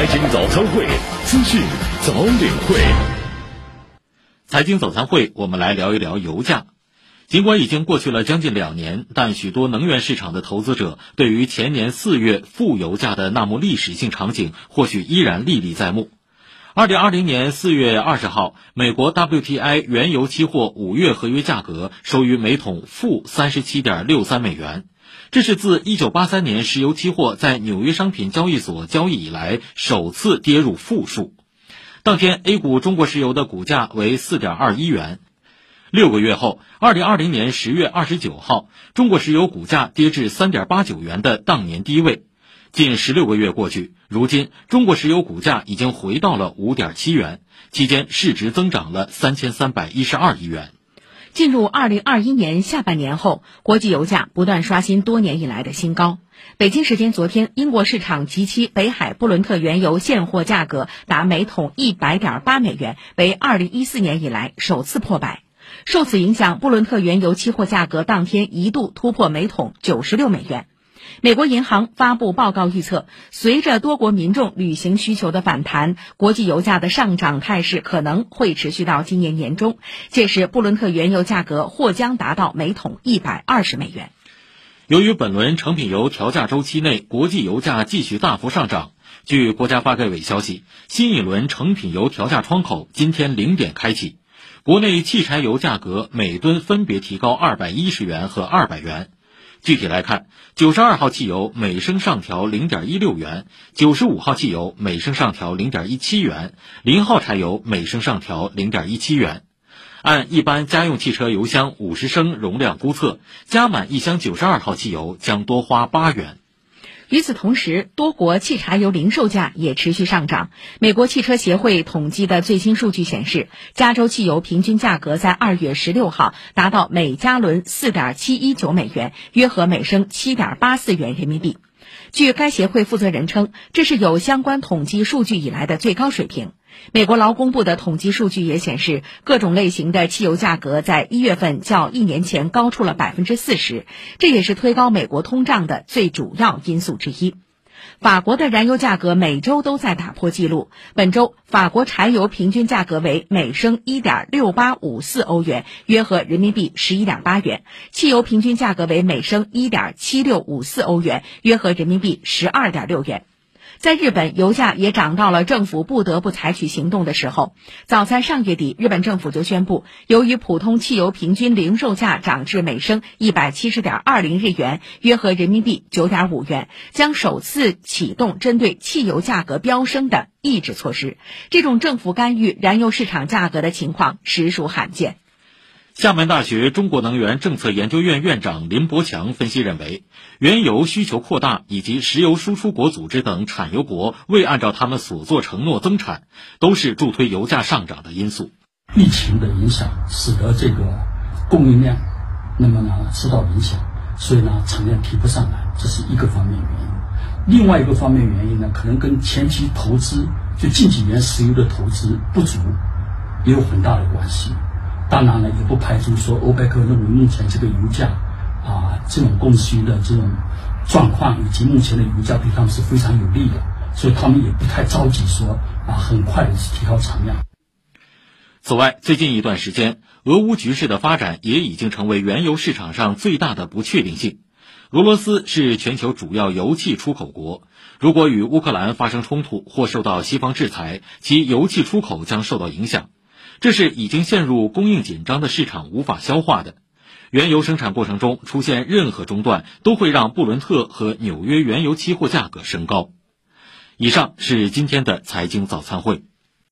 财经早餐会，资讯早领会。财经早餐会，我们来聊一聊油价。尽管已经过去了将近两年，但许多能源市场的投资者对于前年四月负油价的那幕历史性场景，或许依然历历在目。二零二零年四月二十号，美国 WTI 原油期货五月合约价格收于每桶负三十七点六三美元。这是自1983年石油期货在纽约商品交易所交易以来首次跌入负数。当天，A 股中国石油的股价为4.21元。六个月后，2020年10月29号，中国石油股价跌至3.89元的当年低位。近十六个月过去，如今中国石油股价已经回到了5.7元，期间市值增长了3312亿元。进入二零二一年下半年后，国际油价不断刷新多年以来的新高。北京时间昨天，英国市场即期北海布伦特原油现货价格达每桶一百点八美元，为二零一四年以来首次破百。受此影响，布伦特原油期货价格当天一度突破每桶九十六美元。美国银行发布报告预测，随着多国民众旅行需求的反弹，国际油价的上涨态势可能会持续到今年年中。届时，布伦特原油价格或将达到每桶一百二十美元。由于本轮成品油调价周期内国际油价继续大幅上涨，据国家发改委消息，新一轮成品油调价窗口今天零点开启，国内汽柴油价格每吨分别提高二百一十元和二百元。具体来看，九十二号汽油每升上调零点一六元，九十五号汽油每升上调零点一七元，零号柴油每升上调零点一七元。按一般家用汽车油箱五十升容量估测，加满一箱九十二号汽油将多花八元。与此同时，多国汽柴油零售价也持续上涨。美国汽车协会统计的最新数据显示，加州汽油平均价格在二月十六号达到每加仑四点七一九美元，约合每升七点八四元人民币。据该协会负责人称，这是有相关统计数据以来的最高水平。美国劳工部的统计数据也显示，各种类型的汽油价格在一月份较一年前高出了百分之四十，这也是推高美国通胀的最主要因素之一。法国的燃油价格每周都在打破纪录，本周法国柴油平均价格为每升一点六八五四欧元，约合人民币十一点八元；汽油平均价格为每升一点七六五四欧元，约合人民币十二点六元。在日本，油价也涨到了政府不得不采取行动的时候。早在上月底，日本政府就宣布，由于普通汽油平均零售价涨至每升一百七十点二零日元，约合人民币九点五元，将首次启动针对汽油价格飙升的抑制措施。这种政府干预燃油市场价格的情况实属罕见。厦门大学中国能源政策研究院院长林伯强分析认为，原油需求扩大以及石油输出国组织等产油国未按照他们所做承诺增产，都是助推油价上涨的因素。疫情的影响使得这个供应量那么呢受到影响，所以呢产量提不上来，这是一个方面原因。另外一个方面原因呢，可能跟前期投资就近几年石油的投资不足也有很大的关系。当然了，也不排除说欧佩克认为目前这个油价啊，这种供需的这种状况以及目前的油价对他们是非常有利的，所以他们也不太着急说啊，很快的去提高产量。此外，最近一段时间，俄乌局势的发展也已经成为原油市场上最大的不确定性。俄罗斯是全球主要油气出口国，如果与乌克兰发生冲突或受到西方制裁，其油气出口将受到影响。这是已经陷入供应紧张的市场无法消化的，原油生产过程中出现任何中断，都会让布伦特和纽约原油期货价格升高。以上是今天的财经早餐会。